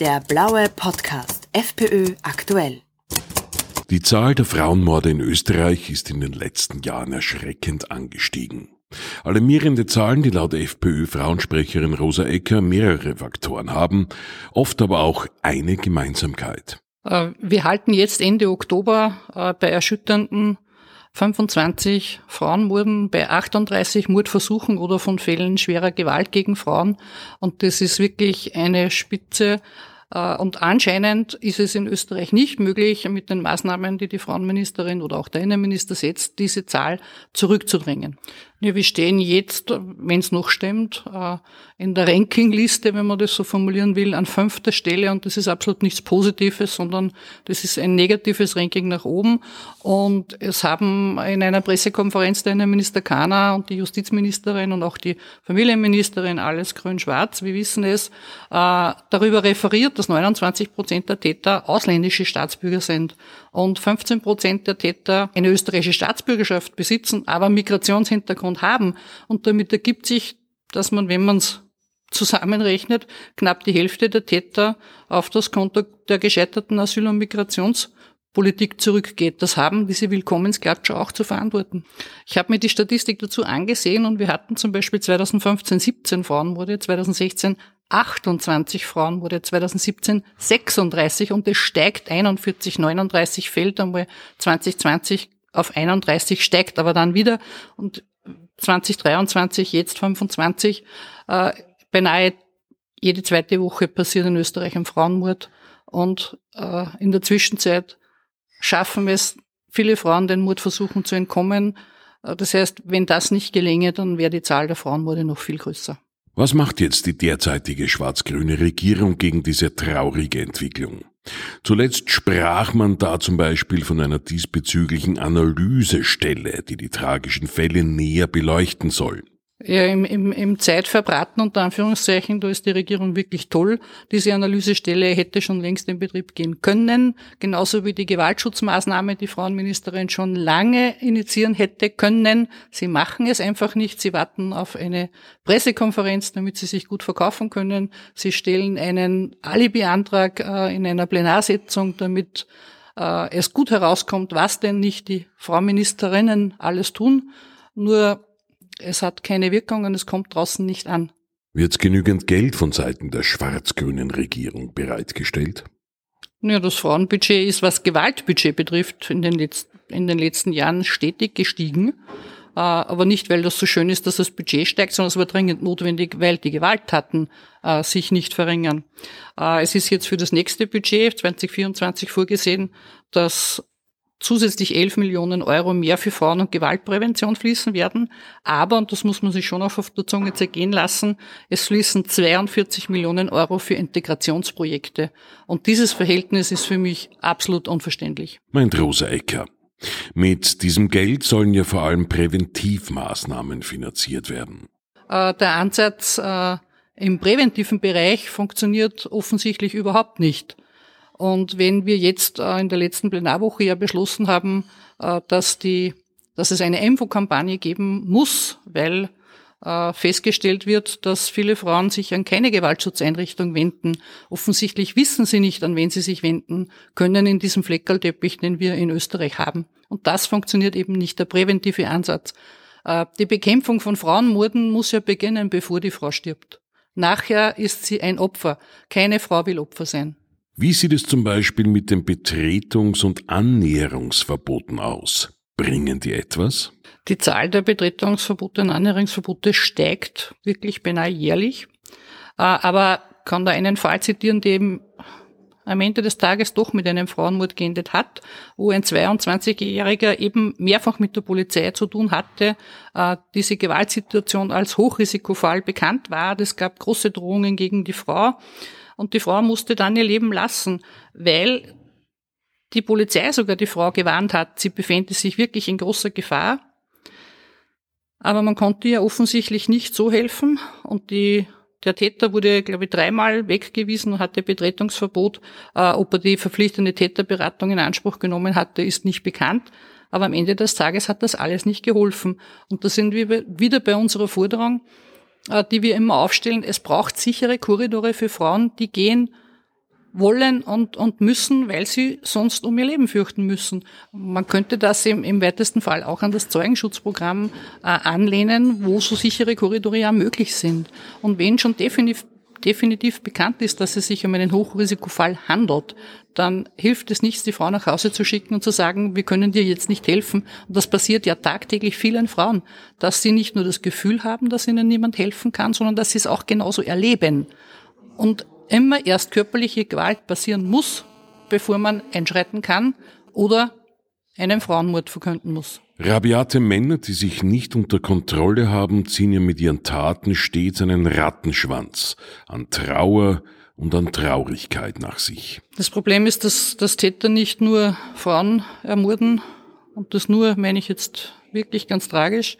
Der blaue Podcast FPÖ aktuell. Die Zahl der Frauenmorde in Österreich ist in den letzten Jahren erschreckend angestiegen. Alarmierende Zahlen, die laut FPÖ-Frauensprecherin Rosa Ecker mehrere Faktoren haben, oft aber auch eine Gemeinsamkeit. Äh, wir halten jetzt Ende Oktober äh, bei erschütternden 25 Frauenmorden bei 38 Mordversuchen oder von Fällen schwerer Gewalt gegen Frauen. Und das ist wirklich eine Spitze. Äh, und anscheinend ist es in Österreich nicht möglich, mit den Maßnahmen, die die Frauenministerin oder auch der Innenminister setzt, diese Zahl zurückzudrängen. Wir stehen jetzt, wenn es noch stimmt, äh, in der Rankingliste, wenn man das so formulieren will, an fünfter Stelle und das ist absolut nichts Positives, sondern das ist ein negatives Ranking nach oben. Und es haben in einer Pressekonferenz der Innenminister Kahner und die Justizministerin und auch die Familienministerin alles grün-schwarz, wir wissen es, äh, darüber referiert, dass 29 Prozent der Täter ausländische Staatsbürger sind und 15 Prozent der Täter eine österreichische Staatsbürgerschaft besitzen, aber Migrationshintergrund Hintergrund haben. Und damit ergibt sich, dass man, wenn man es zusammenrechnet, knapp die Hälfte der Täter auf das Konto der gescheiterten Asyl- und Migrationspolitik zurückgeht. Das haben diese Willkommensklatscher auch zu verantworten. Ich habe mir die Statistik dazu angesehen und wir hatten zum Beispiel 2015 17 Frauenmorde, 2016 28 Frauenmorde, 2017 36 und es steigt 41, 39 fällt einmal 2020 auf 31 steigt aber dann wieder und 2023, jetzt 25, äh, beinahe jede zweite Woche passiert in Österreich ein Frauenmord. Und äh, in der Zwischenzeit schaffen es viele Frauen, den Mordversuchen zu entkommen. Äh, das heißt, wenn das nicht gelänge, dann wäre die Zahl der Frauenmorde noch viel größer. Was macht jetzt die derzeitige schwarz-grüne Regierung gegen diese traurige Entwicklung? Zuletzt sprach man da zum Beispiel von einer diesbezüglichen Analysestelle, die die tragischen Fälle näher beleuchten soll. Ja, im, im, im Zeitverbraten unter Anführungszeichen, da ist die Regierung wirklich toll. Diese Analysestelle hätte schon längst in Betrieb gehen können, genauso wie die Gewaltschutzmaßnahme, die Frauenministerin schon lange initiieren hätte können. Sie machen es einfach nicht. Sie warten auf eine Pressekonferenz, damit sie sich gut verkaufen können. Sie stellen einen Alibi-Antrag äh, in einer Plenarsitzung, damit äh, es gut herauskommt, was denn nicht die Frau Ministerinnen alles tun. Nur es hat keine Wirkung und es kommt draußen nicht an. Wird genügend Geld von Seiten der schwarz-grünen Regierung bereitgestellt? Ja, das Frauenbudget ist, was Gewaltbudget betrifft, in den, letzten, in den letzten Jahren stetig gestiegen. Äh, aber nicht, weil das so schön ist, dass das Budget steigt, sondern es war dringend notwendig, weil die Gewalttaten äh, sich nicht verringern. Äh, es ist jetzt für das nächste Budget 2024 vorgesehen, dass zusätzlich 11 Millionen Euro mehr für Frauen- und Gewaltprävention fließen werden. Aber, und das muss man sich schon auf der Zunge zergehen lassen, es fließen 42 Millionen Euro für Integrationsprojekte. Und dieses Verhältnis ist für mich absolut unverständlich. Meint Rosa Ecker. Mit diesem Geld sollen ja vor allem Präventivmaßnahmen finanziert werden. Äh, der Ansatz äh, im präventiven Bereich funktioniert offensichtlich überhaupt nicht. Und wenn wir jetzt äh, in der letzten Plenarwoche ja beschlossen haben, äh, dass die, dass es eine Infokampagne geben muss, weil äh, festgestellt wird, dass viele Frauen sich an keine Gewaltschutzeinrichtung wenden. Offensichtlich wissen sie nicht, an wen sie sich wenden können in diesem Fleckerlteppich, den wir in Österreich haben. Und das funktioniert eben nicht, der präventive Ansatz. Die Bekämpfung von Frauenmorden muss ja beginnen, bevor die Frau stirbt. Nachher ist sie ein Opfer. Keine Frau will Opfer sein. Wie sieht es zum Beispiel mit den Betretungs- und Annäherungsverboten aus? Bringen die etwas? Die Zahl der Betretungsverbote und Annäherungsverbote steigt wirklich beinahe jährlich. Äh, aber kann da einen Fall zitieren, der eben am Ende des Tages doch mit einem Frauenmord geendet hat, wo ein 22-Jähriger eben mehrfach mit der Polizei zu tun hatte, äh, diese Gewaltsituation als Hochrisikofall bekannt war. Es gab große Drohungen gegen die Frau. Und die Frau musste dann ihr Leben lassen, weil die Polizei sogar die Frau gewarnt hat, sie befände sich wirklich in großer Gefahr. Aber man konnte ihr offensichtlich nicht so helfen und die, der Täter wurde, glaube ich, dreimal weggewiesen und hatte Betretungsverbot. Äh, ob er die verpflichtende Täterberatung in Anspruch genommen hatte, ist nicht bekannt. Aber am Ende des Tages hat das alles nicht geholfen. Und da sind wir wieder bei unserer Forderung, die wir immer aufstellen. Es braucht sichere Korridore für Frauen, die gehen wollen und, und müssen, weil sie sonst um ihr Leben fürchten müssen. Man könnte das im, im weitesten Fall auch an das Zeugenschutzprogramm äh, anlehnen, wo so sichere Korridore ja möglich sind. Und wenn schon definitiv definitiv bekannt ist, dass es sich um einen Hochrisikofall handelt, dann hilft es nichts, die Frau nach Hause zu schicken und zu sagen, wir können dir jetzt nicht helfen. Und das passiert ja tagtäglich vielen Frauen, dass sie nicht nur das Gefühl haben, dass ihnen niemand helfen kann, sondern dass sie es auch genauso erleben. Und immer erst körperliche Gewalt passieren muss, bevor man einschreiten kann oder einen Frauenmord verkünden muss. Rabiate Männer, die sich nicht unter Kontrolle haben, ziehen ja mit ihren Taten stets einen Rattenschwanz an Trauer und an Traurigkeit nach sich. Das Problem ist, dass, dass Täter nicht nur Frauen ermorden, und das nur meine ich jetzt wirklich ganz tragisch,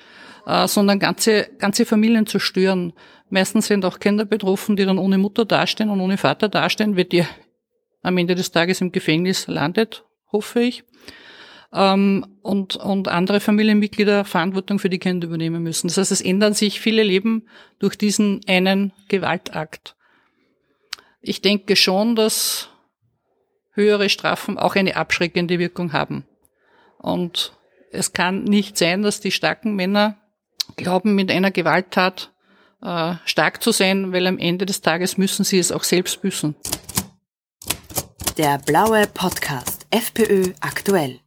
äh, sondern ganze, ganze Familien zerstören. Meistens sind auch Kinder betroffen, die dann ohne Mutter dastehen und ohne Vater dastehen, wird ihr am Ende des Tages im Gefängnis landet, hoffe ich. Ähm, und, und andere Familienmitglieder Verantwortung für die Kinder übernehmen müssen. Das heißt, es ändern sich viele Leben durch diesen einen Gewaltakt. Ich denke schon, dass höhere Strafen auch eine abschreckende Wirkung haben. Und es kann nicht sein, dass die starken Männer glauben, mit einer Gewalttat äh, stark zu sein, weil am Ende des Tages müssen sie es auch selbst büßen. Der blaue Podcast FPÖ aktuell.